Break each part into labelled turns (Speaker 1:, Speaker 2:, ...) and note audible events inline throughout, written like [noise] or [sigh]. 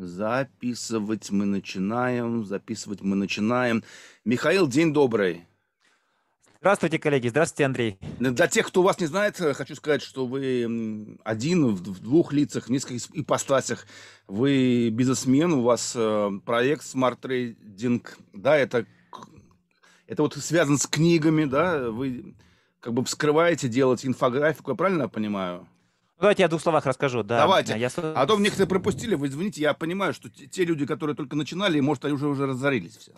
Speaker 1: Записывать мы начинаем, записывать мы начинаем. Михаил, день добрый.
Speaker 2: Здравствуйте, коллеги. Здравствуйте, Андрей.
Speaker 1: Для тех, кто вас не знает, хочу сказать, что вы один в двух лицах, в нескольких ипостасях. Вы бизнесмен, у вас э, проект Smart Trading. Да, это, это вот связано с книгами, да? Вы как бы вскрываете, делаете инфографику, я правильно понимаю?
Speaker 2: Давайте я в двух словах расскажу. Да.
Speaker 1: Давайте. Я... А то некоторые пропустили, вы извините, я понимаю, что те люди, которые только начинали, может, они уже, уже разорились все.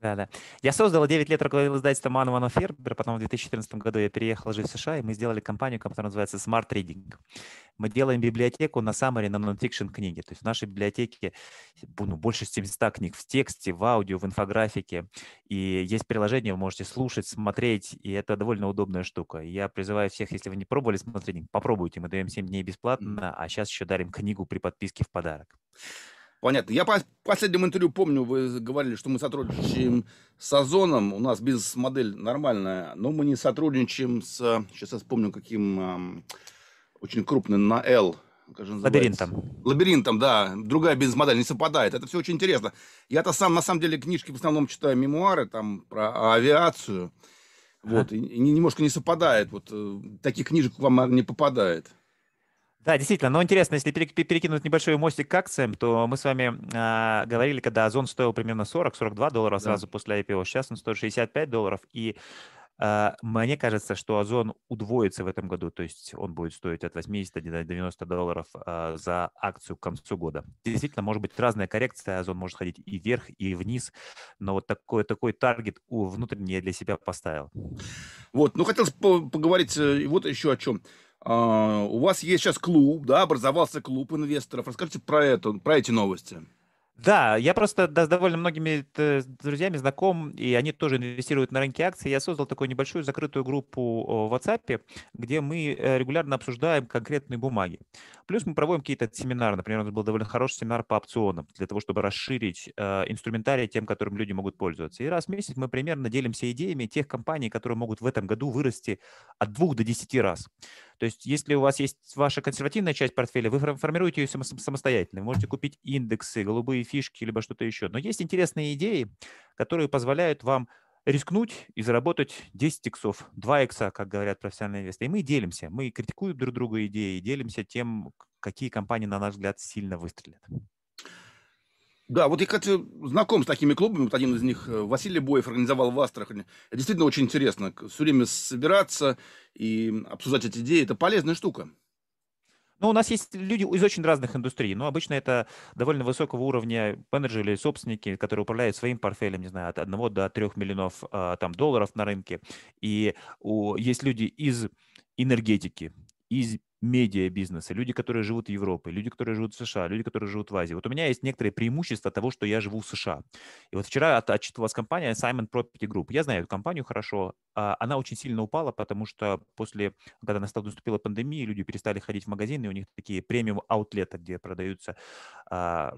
Speaker 2: Да, да. Я создал 9 лет руководил издательством Ман Ван Фербер, потом в 2014 году я переехал жить в США, и мы сделали компанию, которая называется Smart Reading. Мы делаем библиотеку на summary, на нонфикшн книги. То есть в нашей библиотеке ну, больше 700 книг в тексте, в аудио, в инфографике. И есть приложение, вы можете слушать, смотреть, и это довольно удобная штука. Я призываю всех, если вы не пробовали Smart Reading, попробуйте. Мы даем 7 дней бесплатно, а сейчас еще дарим книгу при подписке в подарок.
Speaker 1: Понятно. Я по последнему интервью помню, вы говорили, что мы сотрудничаем с Озоном. У нас бизнес-модель нормальная, но мы не сотрудничаем с... Сейчас я вспомню, каким... Очень крупным на L.
Speaker 2: Лабиринтом.
Speaker 1: Лабиринтом, да. Другая бизнес-модель не совпадает. Это все очень интересно. Я-то сам, на самом деле, книжки в основном читаю мемуары там про авиацию. Вот. И немножко не совпадает. Вот э, таких книжек к вам не попадает.
Speaker 2: Да, действительно, но интересно, если перекинуть небольшой мостик к акциям, то мы с вами э, говорили, когда Озон стоил примерно 40-42 доллара да. сразу после IPO, сейчас он стоит 65 долларов, и э, мне кажется, что Озон удвоится в этом году, то есть он будет стоить от 80 до 90 долларов э, за акцию к концу года. Действительно, может быть разная коррекция, Озон может ходить и вверх, и вниз, но вот такой, такой таргет внутренний я для себя поставил.
Speaker 1: Вот, ну хотелось поговорить э, вот еще о чем. А, у вас есть сейчас клуб, да, образовался клуб инвесторов. Расскажите про это, про эти новости.
Speaker 2: Да, я просто да, с довольно многими э, друзьями знаком, и они тоже инвестируют на рынке акций. Я создал такую небольшую закрытую группу в WhatsApp, где мы э, регулярно обсуждаем конкретные бумаги. Плюс мы проводим какие-то семинары. Например, у нас был довольно хороший семинар по опционам, для того, чтобы расширить э, инструментарий тем, которым люди могут пользоваться. И раз в месяц мы примерно делимся идеями тех компаний, которые могут в этом году вырасти от двух до десяти раз. То есть, если у вас есть ваша консервативная часть портфеля, вы формируете ее самостоятельно. Вы можете купить индексы, голубые фишки, либо что-то еще. Но есть интересные идеи, которые позволяют вам рискнуть и заработать 10 иксов, 2 икса, как говорят профессиональные инвесторы. И мы делимся, мы критикуем друг друга идеи, делимся тем, какие компании, на наш взгляд, сильно выстрелят.
Speaker 1: Да, вот я, кстати, знаком с такими клубами. Вот один из них э, Василий Боев организовал в Астрахани. Это действительно очень интересно. Все время собираться и обсуждать эти идеи. Это полезная штука.
Speaker 2: Ну, у нас есть люди из очень разных индустрий, но обычно это довольно высокого уровня менеджеры или собственники, которые управляют своим портфелем, не знаю, от 1 до 3 миллионов а, там, долларов на рынке. И у, есть люди из энергетики, из медиа-бизнеса, люди, которые живут в Европе, люди, которые живут в США, люди, которые живут в Азии. Вот у меня есть некоторые преимущества того, что я живу в США. И вот вчера от, отчитывалась компания Simon Property Group. Я знаю эту компанию хорошо. А, она очень сильно упала, потому что после, когда наступила пандемия, люди перестали ходить в магазины, у них такие премиум аутлеты, где продаются а,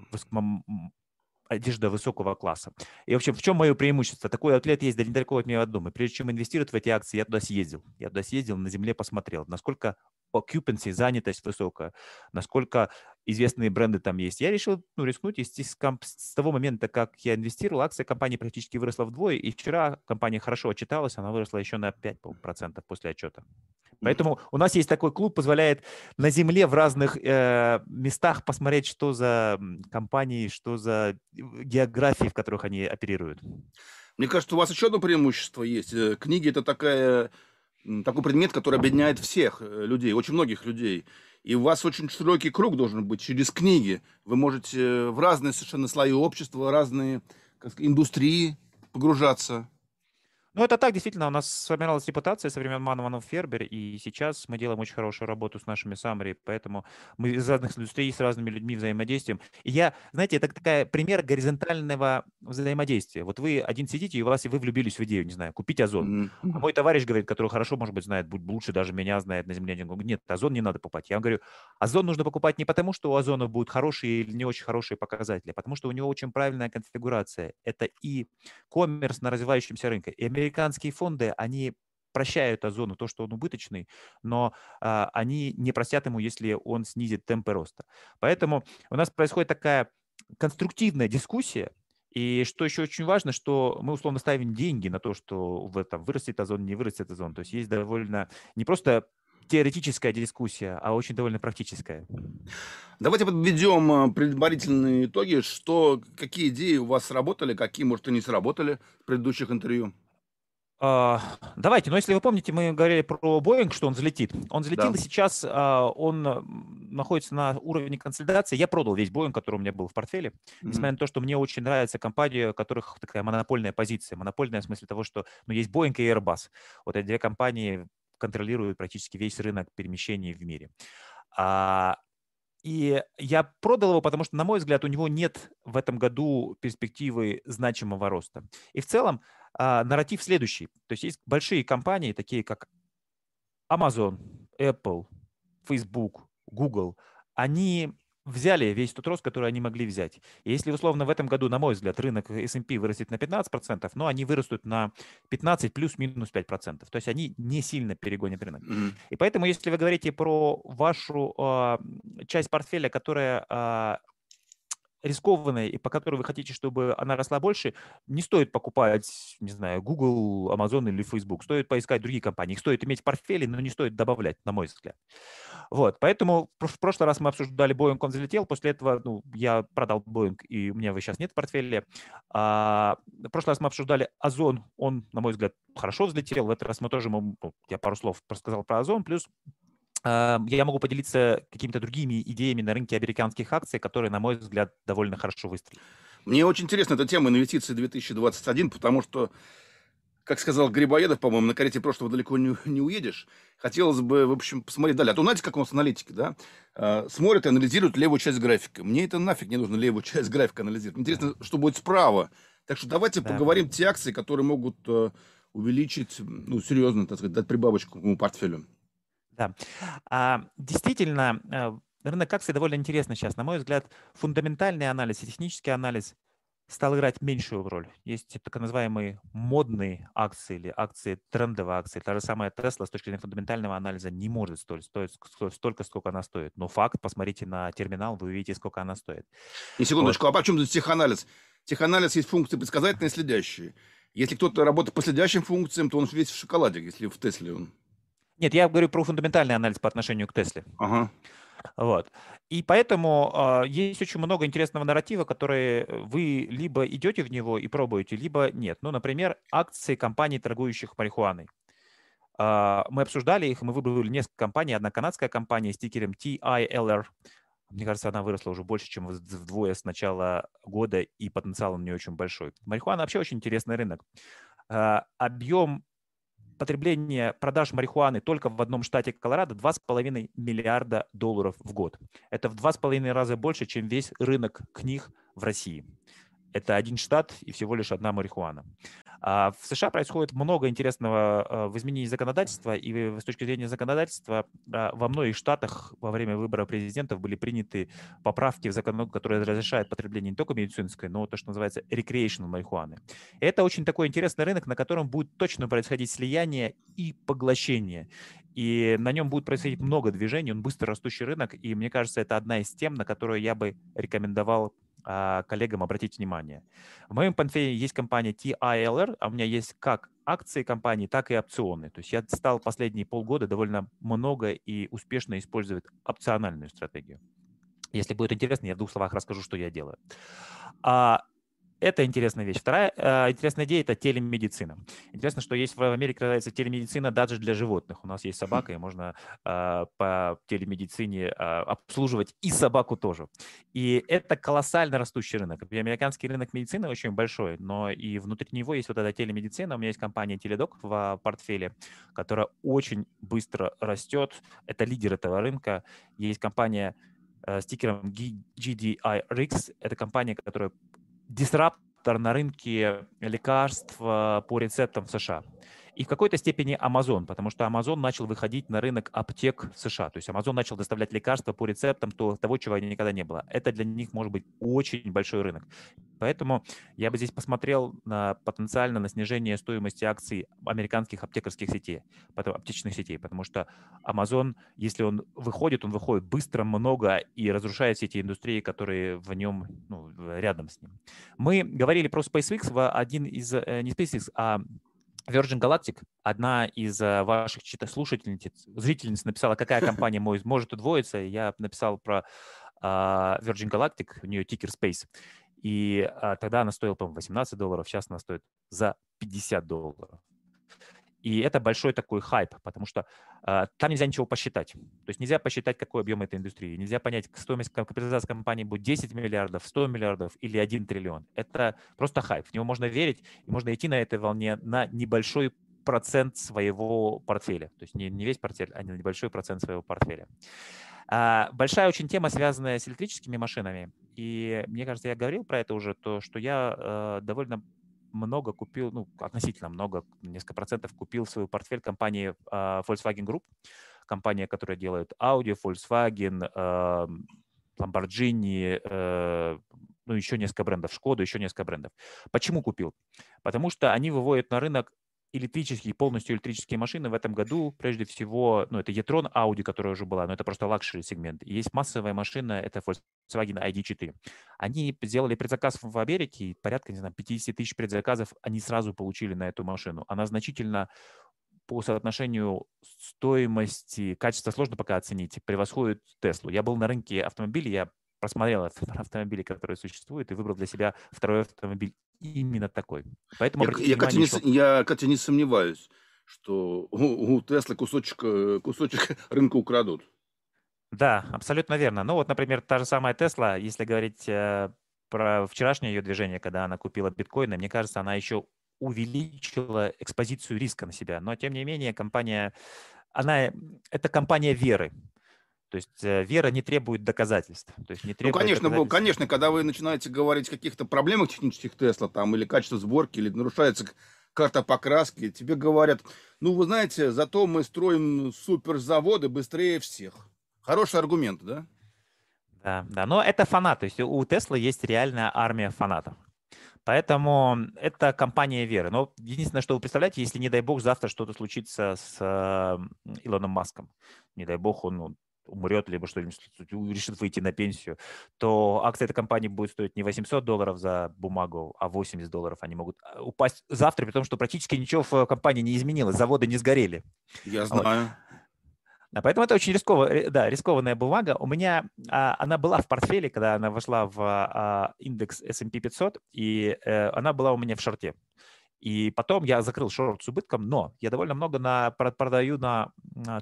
Speaker 2: одежда высокого класса. И, в общем, в чем мое преимущество? Такой атлет есть недалеко от меня от дома. Прежде чем инвестировать в эти акции, я туда съездил. Я туда съездил, на земле посмотрел, насколько occupancy, занятость высокая, насколько известные бренды там есть. Я решил ну, рискнуть, и с, с того момента, как я инвестировал, акция компании практически выросла вдвое, и вчера компания хорошо отчиталась, она выросла еще на 5% после отчета. Поэтому у нас есть такой клуб, позволяет на земле в разных э, местах посмотреть, что за компании, что за географии, в которых они оперируют.
Speaker 1: Мне кажется, у вас еще одно преимущество есть. Э, книги это такая, такой предмет, который объединяет всех э, людей, очень многих людей. И у вас очень широкий круг должен быть через книги. Вы можете э, в разные совершенно слои общества, разные сказать, индустрии погружаться.
Speaker 2: Ну, это так, действительно, у нас сформировалась репутация со времен Манованов Фербер, и сейчас мы делаем очень хорошую работу с нашими саммари, поэтому мы из разных индустрий с разными людьми взаимодействуем. И я, знаете, это такая пример горизонтального взаимодействия. Вот вы один сидите, и у вас, и вы влюбились в идею, не знаю, купить Озон. Mm-hmm. А мой товарищ говорит, который хорошо, может быть, знает, будет лучше даже меня знает на земле. Говорит, нет, Озон не надо покупать. Я говорю, Озон нужно покупать не потому, что у Озона будут хорошие или не очень хорошие показатели, а потому что у него очень правильная конфигурация. Это и коммерс на развивающемся рынке, и американские фонды, они прощают Озону то, что он убыточный, но а, они не простят ему, если он снизит темпы роста. Поэтому у нас происходит такая конструктивная дискуссия, и что еще очень важно, что мы условно ставим деньги на то, что в этом вырастет озон, не вырастет озон. То есть есть довольно не просто теоретическая дискуссия, а очень довольно практическая.
Speaker 1: Давайте подведем э, предварительные итоги. Что, какие идеи у вас сработали, какие, может, и не сработали в предыдущих интервью?
Speaker 2: А, давайте, но если вы помните, мы говорили про Boeing, что он взлетит. Он взлетел, да. и сейчас а, он находится на уровне консолидации. Я продал весь Boeing, который у меня был в портфеле, mm-hmm. несмотря на то, что мне очень нравится компания, у которых такая монопольная позиция. Монопольная в смысле того, что ну, есть Boeing и Airbus. Вот эти две компании контролируют практически весь рынок перемещений в мире. А, и я продал его, потому что, на мой взгляд, у него нет в этом году перспективы значимого роста. И в целом а, нарратив следующий. То есть есть большие компании, такие как Amazon, Apple, Facebook, Google. Они взяли весь тот рост, который они могли взять. И если, условно, в этом году, на мой взгляд, рынок S&P вырастет на 15%, но они вырастут на 15 плюс-минус 5%. То есть они не сильно перегонят рынок. Mm-hmm. И поэтому, если вы говорите про вашу э, часть портфеля, которая э, рискованная и по которой вы хотите, чтобы она росла больше, не стоит покупать, не знаю, Google, Amazon или Facebook. Стоит поискать другие компании. Их стоит иметь в портфеле, но не стоит добавлять, на мой взгляд. Вот, поэтому в прошлый раз мы обсуждали Boeing, он взлетел, после этого ну, я продал Boeing, и у меня его сейчас нет в портфеле. А, в прошлый раз мы обсуждали Озон, он, на мой взгляд, хорошо взлетел, в этот раз мы тоже, ну, я пару слов рассказал про Озон, плюс я могу поделиться какими-то другими идеями на рынке американских акций, которые, на мой взгляд, довольно хорошо выстрелили.
Speaker 1: Мне очень интересна эта тема инвестиций 2021, потому что, как сказал Грибоедов, по-моему, на карете прошлого далеко не, не уедешь. Хотелось бы, в общем, посмотреть далее. А то знаете, как у нас аналитики, да? А, смотрят и анализируют левую часть графика. Мне это нафиг не нужно левую часть графика анализировать. Интересно, что будет справа. Так что давайте да. поговорим те акции, которые могут э, увеличить, ну, серьезно, так сказать, дать прибавочку к портфелю.
Speaker 2: Да. А, действительно, э, рынок акций довольно интересный сейчас. На мой взгляд, фундаментальный анализ и технический анализ стал играть меньшую роль. Есть так называемые модные акции или акции, трендовые акции. Та же самая Tesla с точки зрения фундаментального анализа не может стоить, стоить столько, сколько она стоит. Но факт, посмотрите на терминал, вы увидите, сколько она стоит.
Speaker 1: И секундочку, вот. а почему тут теханализ? Теханализ есть функции предсказательные и следящие. Если кто-то работает по следящим функциям, то он весь в шоколаде, если в Тесле он.
Speaker 2: Нет, я говорю про фундаментальный анализ по отношению к Тесле.
Speaker 1: Ага.
Speaker 2: Вот. И поэтому э, есть очень много интересного нарратива, которые вы либо идете в него и пробуете, либо нет. Ну, например, акции компаний, торгующих марихуаной. Э, мы обсуждали их, мы выбрали несколько компаний. Одна канадская компания с тикером TILR. Мне кажется, она выросла уже больше, чем вдвое с начала года, и потенциал у нее очень большой. Марихуана вообще очень интересный рынок. Э, объем потребление продаж марихуаны только в одном штате Колорадо 2,5 миллиарда долларов в год. Это в 2,5 раза больше, чем весь рынок книг в России. Это один штат и всего лишь одна марихуана. А в США происходит много интересного а, в изменении законодательства, и с точки зрения законодательства а, во многих штатах во время выбора президентов были приняты поправки в закон, которые разрешают потребление не только медицинской, но то, что называется recreational марихуаны. Это очень такой интересный рынок, на котором будет точно происходить слияние и поглощение. И на нем будет происходить много движений, он быстро растущий рынок, и мне кажется, это одна из тем, на которую я бы рекомендовал коллегам обратить внимание. В моем портфеле есть компания TILR, а у меня есть как акции компании, так и опционы. То есть я стал последние полгода довольно много и успешно использовать опциональную стратегию. Если будет интересно, я в двух словах расскажу, что я делаю. А это интересная вещь. Вторая э, интересная идея – это телемедицина. Интересно, что есть в Америке называется телемедицина даже для животных. У нас есть собака, и можно э, по телемедицине э, обслуживать и собаку тоже. И это колоссально растущий рынок. Американский рынок медицины очень большой, но и внутри него есть вот эта телемедицина. У меня есть компания Теледок в портфеле, которая очень быстро растет. Это лидер этого рынка. Есть компания э, с тикером GDIRX. Это компания, которая дисраптор на рынке лекарств по рецептам в США. И в какой-то степени Amazon, потому что Amazon начал выходить на рынок аптек США. То есть Amazon начал доставлять лекарства по рецептам то, того, чего никогда не было. Это для них может быть очень большой рынок. Поэтому я бы здесь посмотрел на потенциально на снижение стоимости акций американских аптекарских сетей, аптечных сетей, потому что Amazon, если он выходит, он выходит быстро, много и разрушает все эти индустрии, которые в нем, ну, рядом с ним. Мы говорили про SpaceX один из, э, не SpaceX, а Virgin Galactic, одна из э, ваших слушательниц, зрительниц написала, какая [laughs] компания мой может удвоиться. Я написал про uh, Virgin Galactic, у нее тикер Space. И uh, тогда она стоила, по-моему, 18 долларов, сейчас она стоит за 50 долларов. И это большой такой хайп, потому что э, там нельзя ничего посчитать. То есть нельзя посчитать, какой объем этой индустрии. Нельзя понять, стоимость капитализации компании будет 10 миллиардов, 100 миллиардов или 1 триллион. Это просто хайп. В него можно верить, и можно идти на этой волне на небольшой процент своего портфеля. То есть не, не весь портфель, а небольшой процент своего портфеля. А, большая очень тема, связанная с электрическими машинами. И мне кажется, я говорил про это уже, то, что я э, довольно много купил, ну, относительно много, несколько процентов купил свой портфель компании э, Volkswagen Group, компания, которая делает Audi, Volkswagen, э, Lamborghini, э, ну, еще несколько брендов, Шкода, еще несколько брендов. Почему купил? Потому что они выводят на рынок электрические, полностью электрические машины в этом году, прежде всего, ну, это e-tron Audi, которая уже была, но это просто luxury сегмент. есть массовая машина, это Volkswagen ID4. Они сделали предзаказ в Америке, и порядка, не знаю, 50 тысяч предзаказов они сразу получили на эту машину. Она значительно по соотношению стоимости, качества сложно пока оценить, превосходит Теслу. Я был на рынке автомобилей, я просмотрел [laughs] автомобили, которые существуют, и выбрал для себя второй автомобиль именно такой. Поэтому
Speaker 1: я, я, внимание, не, что... я, Катя, не сомневаюсь, что у, у Теслы кусочек, э, кусочек [laughs] рынка украдут.
Speaker 2: Да, абсолютно верно. Ну вот, например, та же самая Тесла, если говорить э, про вчерашнее ее движение, когда она купила биткоины, мне кажется, она еще увеличила экспозицию риска на себя. Но, тем не менее, компания, она, это компания веры. То есть э, вера не требует доказательств. То есть не
Speaker 1: ну,
Speaker 2: требует
Speaker 1: ну, конечно, конечно, когда вы начинаете говорить о каких-то проблемах технических Тесла, там, или качество сборки, или нарушается карта покраски, тебе говорят, ну, вы знаете, зато мы строим суперзаводы быстрее всех. Хороший аргумент, да?
Speaker 2: Да, да, но это фанат. То есть у Тесла есть реальная армия фанатов. Поэтому это компания веры. Но единственное, что вы представляете, если, не дай бог, завтра что-то случится с э, Илоном Маском, не дай бог, он ну, умрет, либо что-нибудь решит выйти на пенсию, то акция этой компании будет стоить не 800 долларов за бумагу, а 80 долларов. Они могут а, упасть завтра, при том, что практически ничего в компании не изменилось, заводы не сгорели.
Speaker 1: Я знаю. Вот.
Speaker 2: Да, поэтому это очень рисково, да, рискованная бумага. У меня а, она была в портфеле, когда она вошла в а, индекс S&P 500, и а, она была у меня в шорте. И потом я закрыл шорт с убытком, но я довольно много на, продаю на,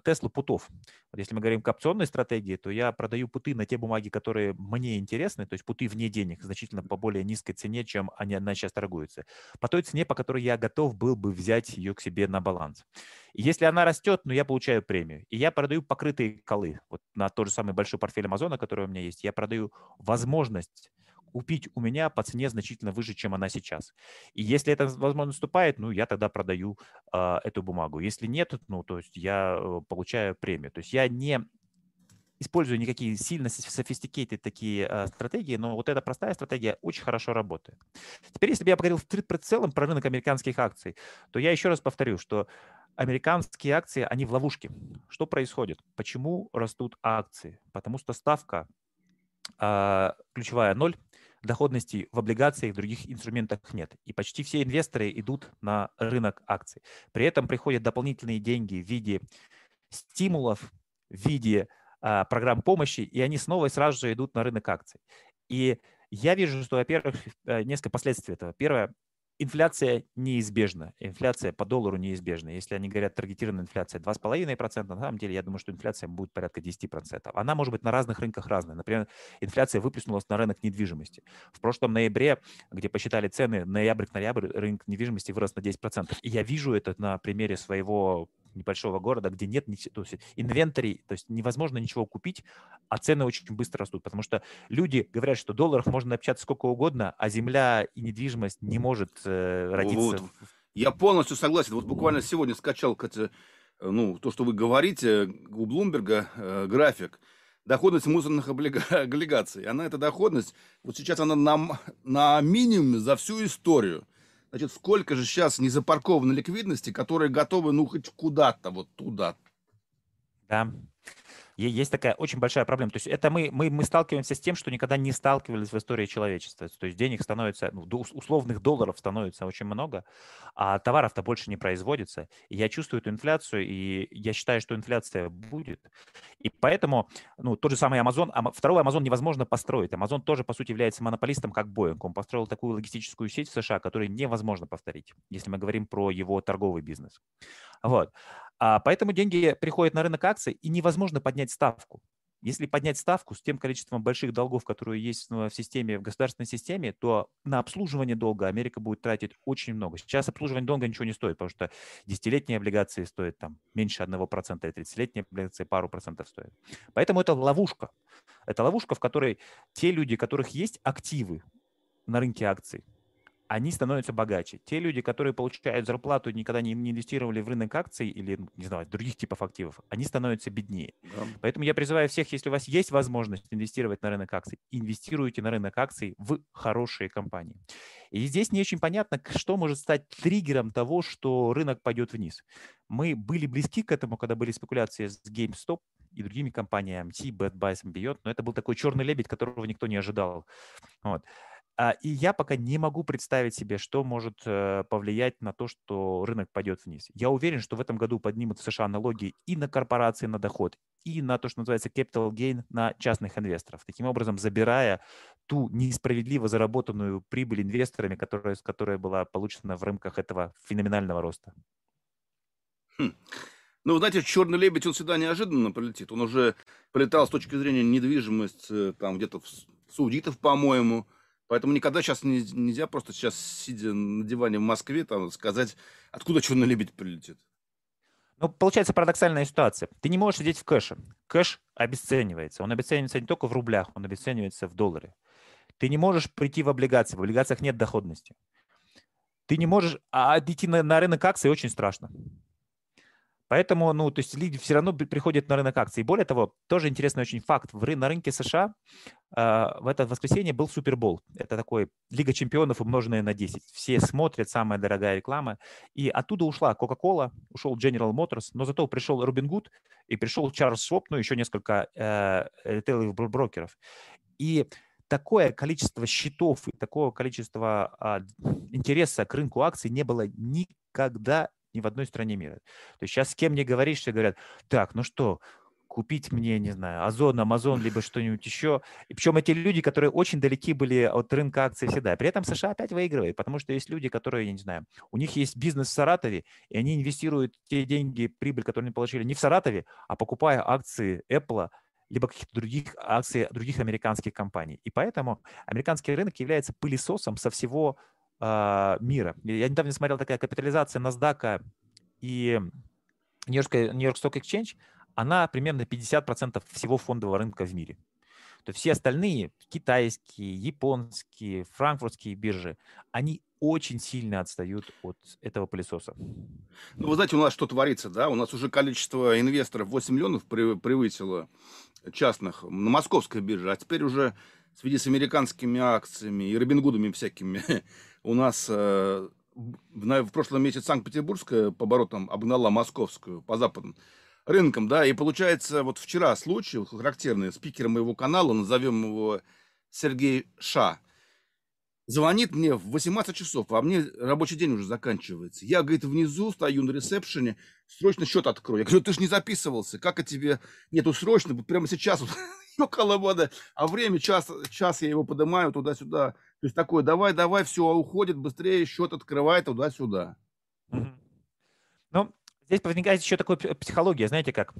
Speaker 2: Теслу путов. Вот если мы говорим о опционной стратегии, то я продаю путы на те бумаги, которые мне интересны, то есть путы вне денег, значительно по более низкой цене, чем они, она сейчас торгуется. По той цене, по которой я готов был бы взять ее к себе на баланс. И если она растет, ну, я получаю премию. И я продаю покрытые колы. Вот на тот же самый большой портфель Амазона, который у меня есть, я продаю возможность купить у меня по цене значительно выше, чем она сейчас. И если это возможно наступает, ну, я тогда продаю э, эту бумагу. Если нет, ну, то есть я э, получаю премию. То есть я не использую никакие сильно sophisticated такие э, стратегии, но вот эта простая стратегия очень хорошо работает. Теперь, если бы я поговорил в целом про рынок американских акций, то я еще раз повторю, что американские акции, они в ловушке. Что происходит? Почему растут акции? Потому что ставка э, ключевая ноль, доходности в облигациях, в других инструментах нет. И почти все инвесторы идут на рынок акций. При этом приходят дополнительные деньги в виде стимулов, в виде а, программ помощи, и они снова и сразу же идут на рынок акций. И я вижу, что, во-первых, э, несколько последствий этого. Первое, инфляция неизбежна. Инфляция по доллару неизбежна. Если они говорят таргетированная инфляция 2,5%, на самом деле я думаю, что инфляция будет порядка 10%. Она может быть на разных рынках разная. Например, инфляция выплеснулась на рынок недвижимости. В прошлом ноябре, где посчитали цены, ноябрь к ноябрь рынок недвижимости вырос на 10%. И я вижу это на примере своего небольшого города, где нет то есть инвентарей, то есть невозможно ничего купить, а цены очень быстро растут, потому что люди говорят, что долларов можно общаться сколько угодно, а земля и недвижимость не может э, родиться. Вот.
Speaker 1: Я полностью согласен. Вот буквально сегодня скачал, ну, то, что вы говорите, у Блумберга э, график доходность мусорных [laughs] облигаций. Она, эта доходность, вот сейчас она на, на минимуме за всю историю. Значит, сколько же сейчас не запарковано ликвидности, которые готовы, ну, хоть куда-то, вот туда.
Speaker 2: Да, есть такая очень большая проблема. То есть это мы, мы, мы сталкиваемся с тем, что никогда не сталкивались в истории человечества. То есть денег становится, ну, условных долларов становится очень много, а товаров-то больше не производится. Я чувствую эту инфляцию, и я считаю, что инфляция будет. И поэтому, ну, тот же самый Amazon, второй Amazon невозможно построить. Amazon тоже, по сути, является монополистом, как Boeing. Он построил такую логистическую сеть в США, которую невозможно повторить, если мы говорим про его торговый бизнес. Вот. А поэтому деньги приходят на рынок акций, и невозможно поднять ставку. Если поднять ставку с тем количеством больших долгов, которые есть в системе, в государственной системе, то на обслуживание долга Америка будет тратить очень много. Сейчас обслуживание долга ничего не стоит, потому что десятилетние облигации стоят там меньше 1%, а 30-летние облигации пару процентов стоят. Поэтому это ловушка. Это ловушка, в которой те люди, у которых есть активы на рынке акций, они становятся богаче. Те люди, которые получают зарплату, никогда не, инвестировали в рынок акций или, ну, не знаю, других типов активов, они становятся беднее. Да. Поэтому я призываю всех, если у вас есть возможность инвестировать на рынок акций, инвестируйте на рынок акций в хорошие компании. И здесь не очень понятно, что может стать триггером того, что рынок пойдет вниз. Мы были близки к этому, когда были спекуляции с GameStop, и другими компаниями, MT, Bad Buys, Beyond, но это был такой черный лебедь, которого никто не ожидал. Вот. А, и я пока не могу представить себе, что может э, повлиять на то, что рынок пойдет вниз. Я уверен, что в этом году поднимут в США налоги и на корпорации на доход, и на то, что называется capital gain на частных инвесторов, таким образом забирая ту несправедливо заработанную прибыль инвесторами, которая, которая была получена в рамках этого феноменального роста.
Speaker 1: Хм. Ну, знаете, черный лебедь, он всегда неожиданно прилетит. Он уже полетал с точки зрения недвижимости, там где-то в Саудитов, по-моему, Поэтому никогда сейчас не, нельзя просто сейчас, сидя на диване в Москве, там, сказать, откуда черный лебедь прилетит.
Speaker 2: Ну, получается парадоксальная ситуация. Ты не можешь сидеть в кэше. Кэш обесценивается. Он обесценивается не только в рублях, он обесценивается в долларе. Ты не можешь прийти в облигации. В облигациях нет доходности. Ты не можешь... А идти на, на рынок акций очень страшно. Поэтому, ну, то есть люди все равно приходят на рынок акций. Более того, тоже интересный очень факт. В, на рынке США э, в это воскресенье был Супербол. Это такой Лига чемпионов, умноженная на 10. Все смотрят, самая дорогая реклама. И оттуда ушла Coca-Cola, ушел General Motors, но зато пришел Робин Гуд и пришел Чарльз Швоп, ну, еще несколько э, ритейловых брокеров. И такое количество счетов и такого количества а, интереса к рынку акций не было никогда ни в одной стране мира. То есть сейчас с кем не говоришь, все говорят, так, ну что, купить мне, не знаю, Озон, Амазон, [laughs] либо что-нибудь еще. И причем эти люди, которые очень далеки были от рынка акций всегда. При этом США опять выигрывает, потому что есть люди, которые, я не знаю, у них есть бизнес в Саратове, и они инвестируют те деньги, прибыль, которые они получили не в Саратове, а покупая акции Apple, либо каких-то других акций других американских компаний. И поэтому американский рынок является пылесосом со всего э, мира. Я недавно смотрел такая капитализация NASDAQ и Нью-Йорк Stock Exchange, она примерно 50% всего фондового рынка в мире. То есть все остальные, китайские, японские, франкфуртские биржи, они очень сильно отстают от этого пылесоса.
Speaker 1: Ну, вы знаете, у нас что творится, да? У нас уже количество инвесторов 8 миллионов превысило частных на московской бирже, а теперь уже в связи с американскими акциями и Робингудами всякими [laughs] у нас э, в, в прошлом месяце Санкт-Петербургская по оборотам обгнала московскую по западным рынкам, да, и получается, вот вчера случай характерный, спикером моего канала, назовем его Сергей Ша, звонит мне в 18 часов, а мне рабочий день уже заканчивается. Я, говорит, внизу стою на ресепшене, срочно счет открою. Я говорю, ты же не записывался, как от тебе нету срочно, прямо сейчас [laughs] около вода, а время час, час я его поднимаю туда-сюда. То есть такое, давай, давай, все, уходит быстрее, счет открывает туда-сюда.
Speaker 2: Ну, здесь возникает еще такая психология, знаете как?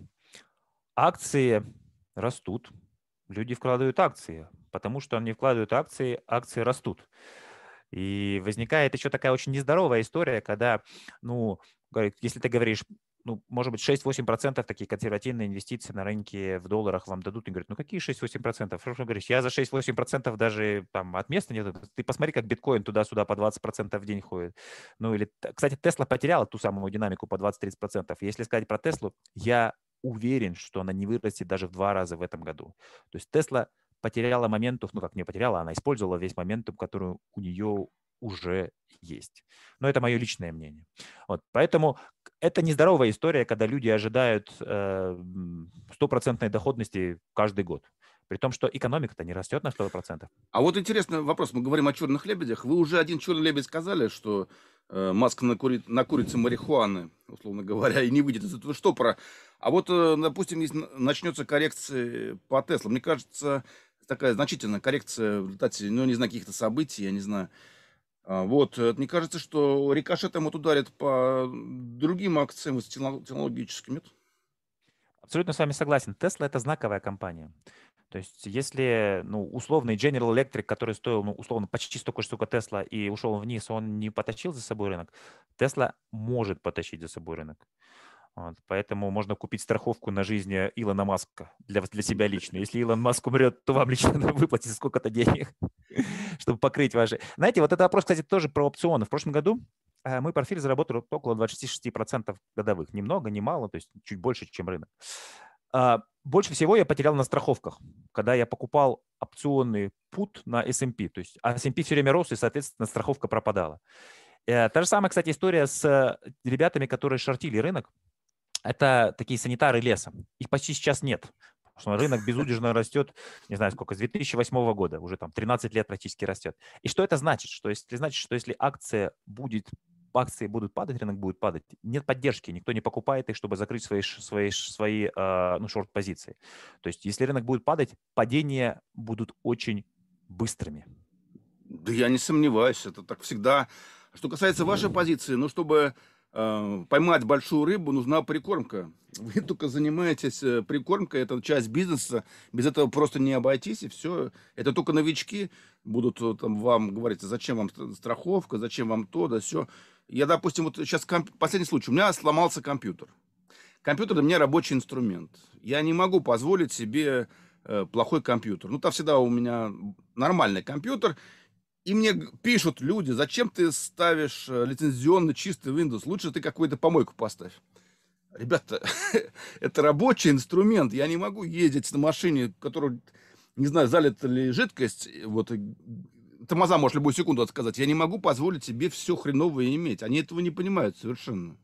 Speaker 2: Акции растут, люди вкладывают акции, потому что они вкладывают акции, акции растут. И возникает еще такая очень нездоровая история, когда, ну, если ты говоришь, ну, может быть, 6-8% такие консервативные инвестиции на рынке в долларах вам дадут. И говорят, ну какие 6-8%? Что говоришь, я за 6-8% даже там от места нет. Ты посмотри, как биткоин туда-сюда по 20% в день ходит. Ну или, кстати, Тесла потеряла ту самую динамику по 20-30%. Если сказать про Теслу, я уверен, что она не вырастет даже в два раза в этом году. То есть Тесла потеряла моментов, ну как не потеряла, она использовала весь моментум, который у нее уже есть. Но это мое личное мнение. Вот, поэтому это нездоровая история, когда люди ожидают э, стопроцентной доходности каждый год. При том, что экономика-то не растет на 100%.
Speaker 1: А вот интересный вопрос. Мы говорим о черных лебедях. Вы уже один черный лебедь сказали, что э, Маск накурит, накурится марихуаны, условно говоря, [laughs] и не выйдет из этого штопора. А вот, э, допустим, если начнется коррекция по Теслу, мне кажется, такая значительная коррекция в результате, ну, не знаю, каких-то событий, я не знаю, вот, э, мне кажется, что рикошетом вот ударит по другим акциям технологическим, нет?
Speaker 2: Абсолютно с вами согласен. Tesla – это знаковая компания. То есть если, ну, условный General Electric, который стоил, ну, условно, почти столько же, сколько Tesla, и ушел вниз, он не потащил за собой рынок, Tesla может потащить за собой рынок. Вот, поэтому можно купить страховку на жизнь Илона Маска для, для себя [laughs] лично. Если Илон Маск умрет, то вам лично [laughs] выплатится сколько-то денег, [laughs] чтобы покрыть ваши... Знаете, вот этот вопрос, кстати, тоже про опционы. В прошлом году э, мой портфель заработал около 26% годовых. Немного, не мало, то есть чуть больше, чем рынок. А, больше всего я потерял на страховках, когда я покупал опционный пут на S&P. То есть а S&P все время рос, и, соответственно, страховка пропадала. Э, та же самая, кстати, история с ребятами, которые шортили рынок это такие санитары леса. Их почти сейчас нет. Потому что рынок безудержно растет, не знаю сколько, с 2008 года, уже там 13 лет практически растет. И что это значит? Что если значит, что если акция будет акции будут падать, рынок будет падать, нет поддержки, никто не покупает их, чтобы закрыть свои, свои, свои э, ну, шорт-позиции. То есть если рынок будет падать, падения будут очень быстрыми.
Speaker 1: Да я не сомневаюсь, это так всегда. Что касается вашей позиции, ну, чтобы поймать большую рыбу, нужна прикормка. [laughs] Вы только занимаетесь э, прикормкой, это часть бизнеса, без этого просто не обойтись, и все. Это только новички будут э, там, вам говорить, зачем вам страховка, зачем вам то, да все. Я, допустим, вот сейчас комп... последний случай, у меня сломался компьютер. Компьютер для меня рабочий инструмент. Я не могу позволить себе плохой компьютер. Ну, там всегда у меня нормальный компьютер, и мне пишут люди, зачем ты ставишь э, лицензионный чистый Windows? Лучше ты какую-то помойку поставь. Ребята, [laughs] это рабочий инструмент. Я не могу ездить на машине, которую, не знаю, залита ли жидкость. Вот, тормоза может любую секунду отказать. Я не могу позволить себе все хреновое иметь. Они этого не понимают совершенно.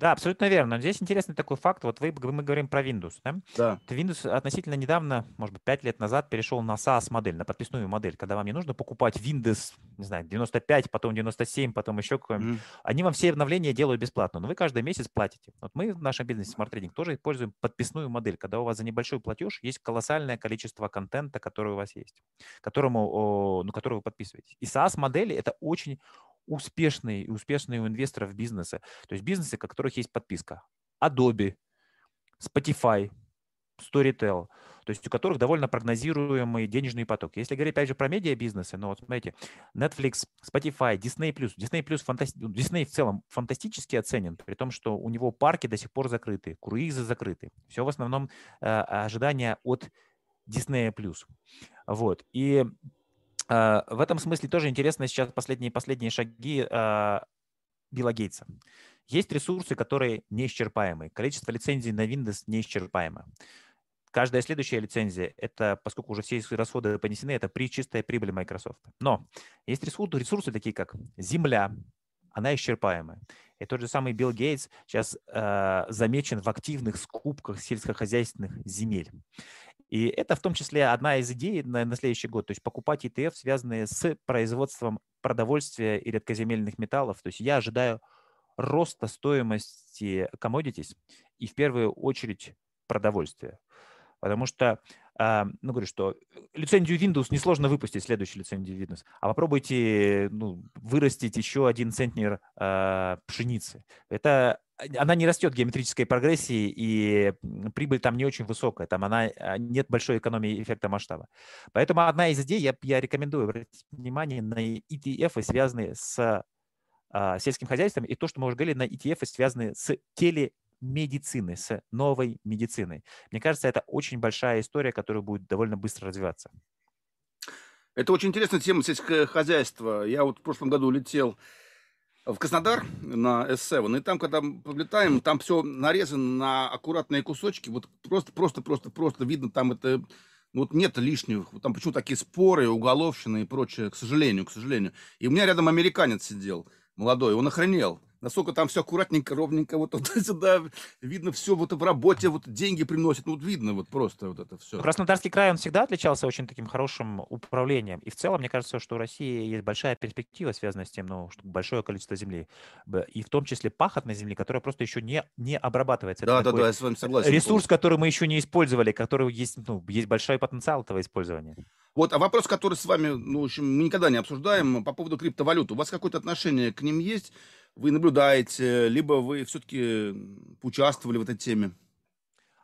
Speaker 2: Да, абсолютно верно. Здесь интересный такой факт. Вот вы, мы говорим про Windows. Да?
Speaker 1: Да.
Speaker 2: Windows относительно недавно, может быть, 5 лет назад перешел на SaaS-модель, на подписную модель, когда вам не нужно покупать Windows, не знаю, 95, потом 97, потом еще какой-нибудь. Mm. Они вам все обновления делают бесплатно, но вы каждый месяц платите. Вот мы в нашем бизнесе Smart Trading тоже используем подписную модель, когда у вас за небольшой платеж есть колоссальное количество контента, который у вас есть, которому, ну, который вы подписываетесь. И SaaS-модели — это очень успешные успешные у инвесторов бизнесы. То есть бизнесы, у которых есть подписка. Adobe, Spotify, Storytel, то есть у которых довольно прогнозируемый денежный поток. Если говорить, опять же, про медиа-бизнесы, ну вот смотрите, Netflix, Spotify, Disney+, Disney+, фантаст... Ну, Disney в целом фантастически оценен, при том, что у него парки до сих пор закрыты, круизы закрыты. Все в основном э, ожидания от Disney+. Вот. И в этом смысле тоже интересно сейчас последние, последние шаги а, Билла Гейтса. Есть ресурсы, которые неисчерпаемы. Количество лицензий на Windows неисчерпаемо. Каждая следующая лицензия, это, поскольку уже все расходы понесены, это при чистая прибыль Microsoft. Но есть ресурсы, ресурсы такие, как земля, она исчерпаемая. И тот же самый Билл Гейтс сейчас э, замечен в активных скупках сельскохозяйственных земель. И это в том числе одна из идей на, на следующий год, то есть покупать ETF, связанные с производством продовольствия и редкоземельных металлов. То есть я ожидаю роста стоимости commodities и в первую очередь продовольствия. Потому что, э, ну, говорю, что лицензию Windows несложно выпустить, следующую лицензию Windows, а попробуйте ну, вырастить еще один центнер э, пшеницы. Это она не растет геометрической прогрессии, и прибыль там не очень высокая, там она, а, нет большой экономии эффекта масштаба. Поэтому одна из идей, я, я рекомендую обратить внимание на ETF, связанные с а, сельским хозяйством и то, что мы уже говорили, на ETF, связанные с телемедициной, с новой медициной. Мне кажется, это очень большая история, которая будет довольно быстро развиваться.
Speaker 1: Это очень интересная тема сельского хозяйства. Я вот в прошлом году летел в Краснодар на S7, и там, когда мы полетаем, там все нарезано на аккуратные кусочки, вот просто, просто, просто, просто видно, там это, ну, вот нет лишних, там почему такие споры, уголовщина и прочее, к сожалению, к сожалению. И у меня рядом американец сидел, молодой, он охренел насколько там все аккуратненько, ровненько, вот [laughs] туда-сюда, видно все вот в работе, вот деньги приносит, ну, вот видно вот просто вот это все.
Speaker 2: Краснодарский край, он всегда отличался очень таким хорошим управлением, и в целом, мне кажется, что у России есть большая перспектива, связанная с тем, ну, что большое количество земли, и в том числе пахотной земли, которая просто еще не, не обрабатывается.
Speaker 1: Да, да, да, я с вами согласен.
Speaker 2: Ресурс, который мы еще не использовали, который есть, ну, есть большой потенциал этого использования.
Speaker 1: Вот, а вопрос, который с вами, ну, в общем, мы никогда не обсуждаем, по поводу криптовалют. У вас какое-то отношение к ним есть? Вы наблюдаете, либо вы все-таки участвовали в этой теме?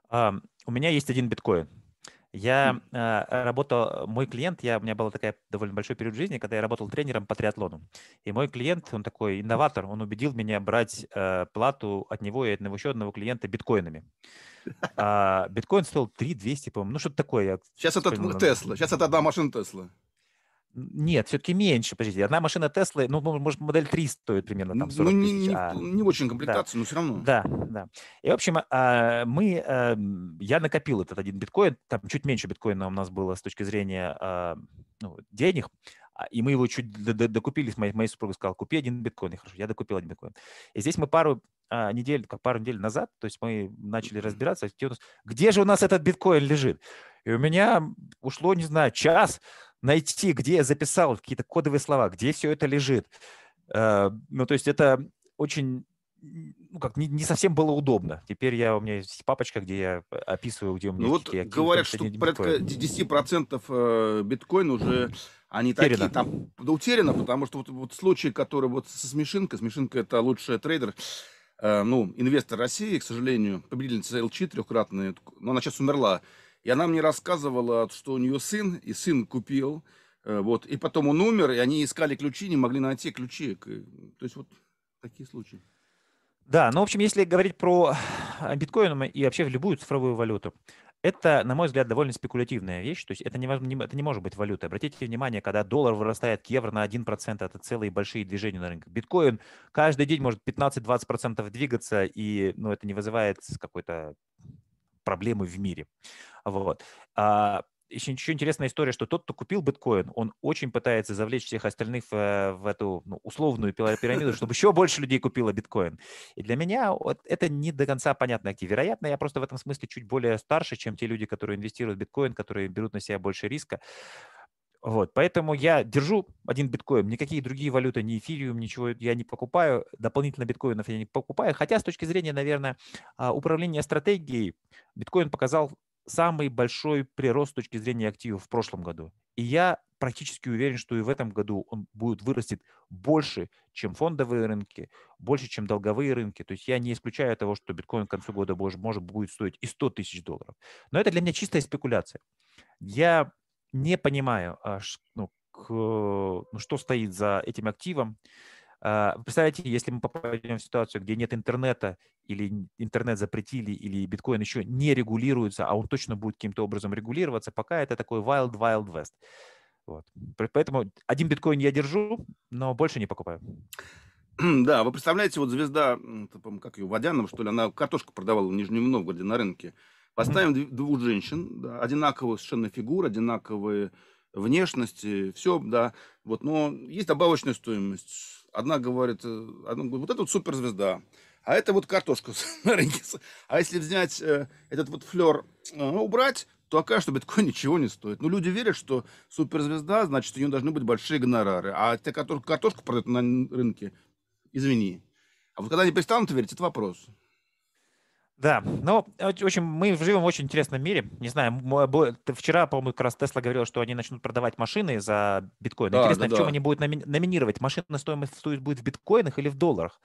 Speaker 2: А, у меня есть один биткоин. Я э, работал, мой клиент, я, у меня был такой довольно большой период жизни, когда я работал тренером по триатлону. И мой клиент, он такой инноватор, он убедил меня брать э, плату от него и от одного еще одного клиента биткоинами. А, биткоин стоил 3 200, по-моему, ну что-то такое.
Speaker 1: Сейчас это Тесла, сейчас это одна машина Тесла.
Speaker 2: Нет, все-таки меньше. Подождите, одна машина Теслы, ну, может, модель 3 стоит примерно там 40
Speaker 1: ну,
Speaker 2: не,
Speaker 1: тысяч. Не, а, не очень комплектация, да, но все равно.
Speaker 2: Да, да. И, в общем, а, мы, а, я накопил этот один биткоин, там чуть меньше биткоина у нас было с точки зрения а, ну, денег, и мы его чуть докупили, с моей, моей супругой сказал, купи один биткоин. И хорошо, я докупил один биткоин. И здесь мы пару недель, как пару недель назад, то есть мы начали разбираться, где же у нас этот биткоин лежит. И у меня ушло, не знаю, час найти, где я записал какие-то кодовые слова, где все это лежит. Э, ну, то есть это очень ну, как, не, не совсем было удобно. Теперь я, у меня есть папочка, где я описываю, где у меня
Speaker 1: ну, вот говорят, что порядка 10% э, биткоин уже они утеряно. такие там да, утеряно, потому что вот, вот случай, который вот со Смешинкой, Смешинка это лучший трейдер, э, ну, инвестор России, к сожалению, победительница ЛЧ трехкратная, но она сейчас умерла. И она мне рассказывала, что у нее сын, и сын купил, э, вот, и потом он умер, и они искали ключи, не могли найти ключи. То есть вот такие случаи.
Speaker 2: Да, ну, в общем, если говорить про а, биткоин и вообще любую цифровую валюту, это, на мой взгляд, довольно спекулятивная вещь, то есть это не, это не может быть валютой. Обратите внимание, когда доллар вырастает к евро на 1%, это целые большие движения на рынке. Биткоин каждый день может 15-20% двигаться, и ну, это не вызывает какой-то проблемы в мире. Вот. А, еще, еще интересная история, что тот, кто купил биткоин, он очень пытается завлечь всех остальных в, в эту ну, условную пирамиду, чтобы еще больше людей купило биткоин. И для меня вот это не до конца актив. Вероятно, я просто в этом смысле чуть более старше, чем те люди, которые инвестируют в биткоин, которые берут на себя больше риска. Вот, поэтому я держу один биткоин, никакие другие валюты, ни эфириум, ничего я не покупаю, дополнительно биткоинов я не покупаю. Хотя с точки зрения, наверное, а, управления стратегией, биткоин показал самый большой прирост с точки зрения активов в прошлом году. И я практически уверен, что и в этом году он будет вырастет больше, чем фондовые рынки, больше, чем долговые рынки. То есть я не исключаю того, что биткоин к концу года может, может будет стоить и 100 тысяч долларов. Но это для меня чистая спекуляция. Я не понимаю, а, ну, к, ну, что стоит за этим активом. А, представляете, если мы попадем в ситуацию, где нет интернета, или интернет запретили, или биткоин еще не регулируется, а он точно будет каким-то образом регулироваться, пока это такой wild, wild west. Вот. Поэтому один биткоин я держу, но больше не покупаю.
Speaker 1: Да, вы представляете, вот звезда, как ее, Водянова, что ли, она картошку продавала в Нижнем Новгороде на рынке. Поставим mm-hmm. двух женщин, да, одинаковые совершенно фигуры, одинаковые внешности, все, да. Вот, но есть добавочная стоимость. Одна говорит, э, одна говорит, вот это вот суперзвезда, а это вот картошка на [laughs] рынке. А если взять э, этот вот флер, э, убрать, то окажется, что биткоин ничего не стоит. Но люди верят, что суперзвезда, значит, у нее должны быть большие гонорары. А те, которые картошку продают на рынке, извини. А вот когда они перестанут верить, это вопрос.
Speaker 2: Да, но в общем, мы живем в очень интересном мире. Не знаю, вчера, по-моему, как раз Тесла говорила, что они начнут продавать машины за биткоин. Да, Интересно, да, в чем да. они будут номинировать? Машина стоимость будет в биткоинах или в долларах?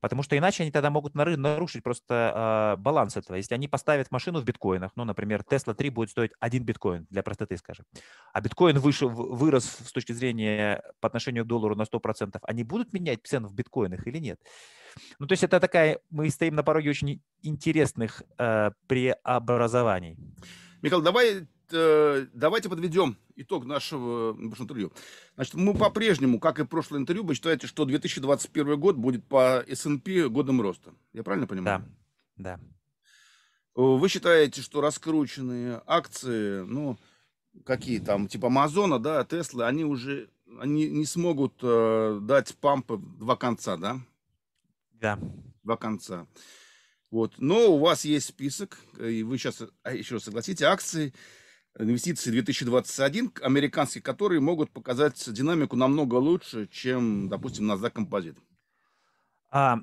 Speaker 2: Потому что иначе они тогда могут нарушить просто э, баланс этого. Если они поставят машину в биткоинах, ну, например, Tesla 3 будет стоить один биткоин, для простоты скажем, а биткоин выше, вырос с точки зрения по отношению к доллару на 100%, они будут менять цену в биткоинах или нет? Ну, то есть это такая, мы стоим на пороге очень интересных э, преобразований.
Speaker 1: Михаил, давай э, давайте подведем итог нашего, нашего интервью. Значит, мы по-прежнему, как и прошлое интервью, вы считаете, что 2021 год будет по S&P годом роста. Я правильно понимаю?
Speaker 2: Да, да.
Speaker 1: Вы считаете, что раскрученные акции, ну, какие там, типа Амазона, да, Теслы, они уже они не смогут э, дать пампы два конца, да?
Speaker 2: Да.
Speaker 1: Два конца. Вот. Но у вас есть список, и вы сейчас а, еще согласите, акции, инвестиции 2021, американские, которые могут показать динамику намного лучше, чем, допустим, NASDAQ композит.
Speaker 2: А,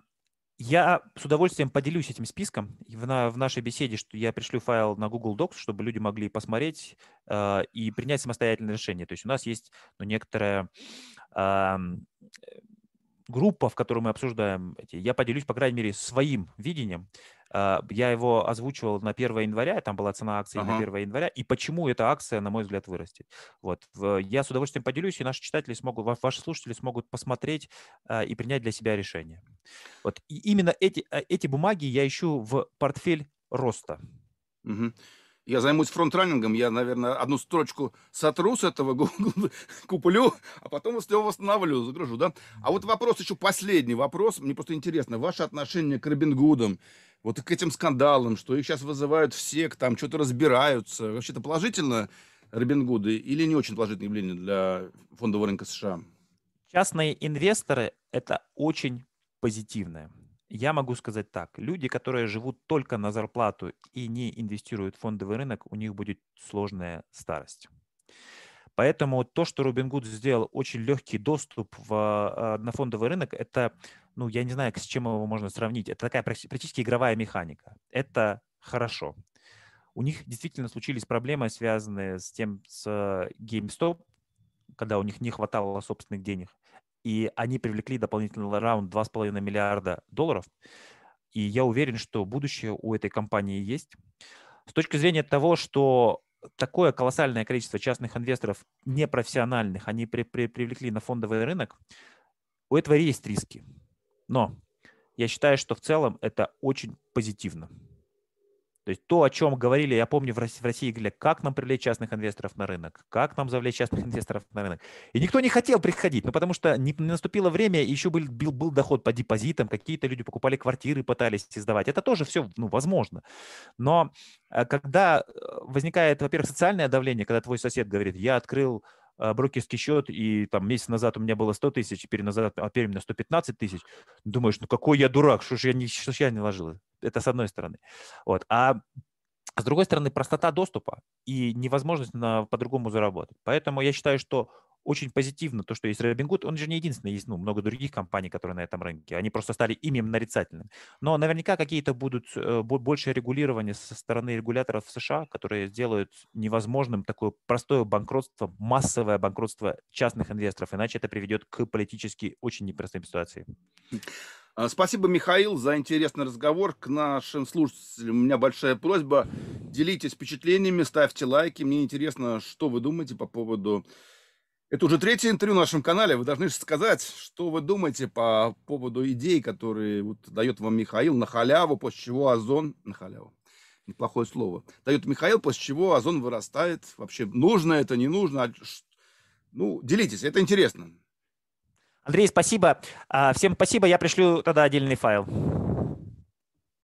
Speaker 2: я с удовольствием поделюсь этим списком в, на, в нашей беседе, что я пришлю файл на Google Docs, чтобы люди могли посмотреть э, и принять самостоятельное решение. То есть у нас есть ну, некоторая э, группа, в которой мы обсуждаем эти. Я поделюсь, по крайней мере, своим видением. А, я его озвучивал на 1 января, там была цена акции ага. на 1 января, и почему эта акция, на мой взгляд, вырастет. Вот. Я с удовольствием поделюсь, и наши читатели смогут, ваши слушатели смогут посмотреть а, и принять для себя решение. Вот. И именно эти, а, эти бумаги я ищу в портфель роста.
Speaker 1: Угу. Я займусь фронтранингом, я, наверное, одну строчку сотру с этого, куплю, а потом все восстановлю, загружу, да? А вот вопрос еще последний вопрос, мне просто интересно, ваше отношение к Робин Гудам, вот к этим скандалам, что их сейчас вызывают все, там что-то разбираются. Вообще-то положительно Робин Гуды или не очень положительное явление для фондового рынка США?
Speaker 2: Частные инвесторы – это очень позитивное. Я могу сказать так. Люди, которые живут только на зарплату и не инвестируют в фондовый рынок, у них будет сложная старость. Поэтому то, что Robinhood сделал очень легкий доступ в, а, на фондовый рынок, это ну, я не знаю, с чем его можно сравнить. Это такая практически игровая механика. Это хорошо. У них действительно случились проблемы, связанные с тем, с GameStop, когда у них не хватало собственных денег. И они привлекли дополнительный раунд 2,5 миллиарда долларов. И я уверен, что будущее у этой компании есть. С точки зрения того, что такое колоссальное количество частных инвесторов непрофессиональных, они при, при, привлекли на фондовый рынок, у этого есть риски. Но я считаю, что в целом это очень позитивно. То есть то, о чем говорили, я помню, в России, говорили, как нам привлечь частных инвесторов на рынок, как нам завлечь частных [laughs] инвесторов на рынок. И никто не хотел приходить, ну, потому что не, наступило время, еще был, был, был доход по депозитам, какие-то люди покупали квартиры, пытались сдавать. Это тоже все ну, возможно. Но э, когда э, возникает, во-первых, социальное давление, когда твой сосед говорит, я открыл а, брокерский счет, и там месяц назад у меня было 100 тысяч, теперь назад, а теперь у меня 115 тысяч. Думаешь, ну какой я дурак, что же я не, что ж я не ложил? Это с одной стороны. Вот. А с другой стороны, простота доступа и невозможность на, по-другому заработать. Поэтому я считаю, что очень позитивно то, что есть Robinhood. Он же не единственный, есть ну, много других компаний, которые на этом рынке. Они просто стали именем нарицательным. Но наверняка какие-то будут э, больше регулирования со стороны регуляторов в США, которые сделают невозможным такое простое банкротство, массовое банкротство частных инвесторов. Иначе это приведет к политически очень непростым ситуации.
Speaker 1: А, спасибо, Михаил, за интересный разговор. К нашим слушателям у меня большая просьба. Делитесь впечатлениями, ставьте лайки. Мне интересно, что вы думаете по поводу это уже третье интервью на нашем канале. Вы должны сказать, что вы думаете по поводу идей, которые вот дает вам Михаил на халяву, после чего Озон... На халяву. Неплохое слово. Дает Михаил, после чего Озон вырастает. Вообще, нужно это, не нужно. А ну, делитесь, это интересно.
Speaker 2: Андрей, спасибо. А, всем спасибо. Я пришлю тогда отдельный файл.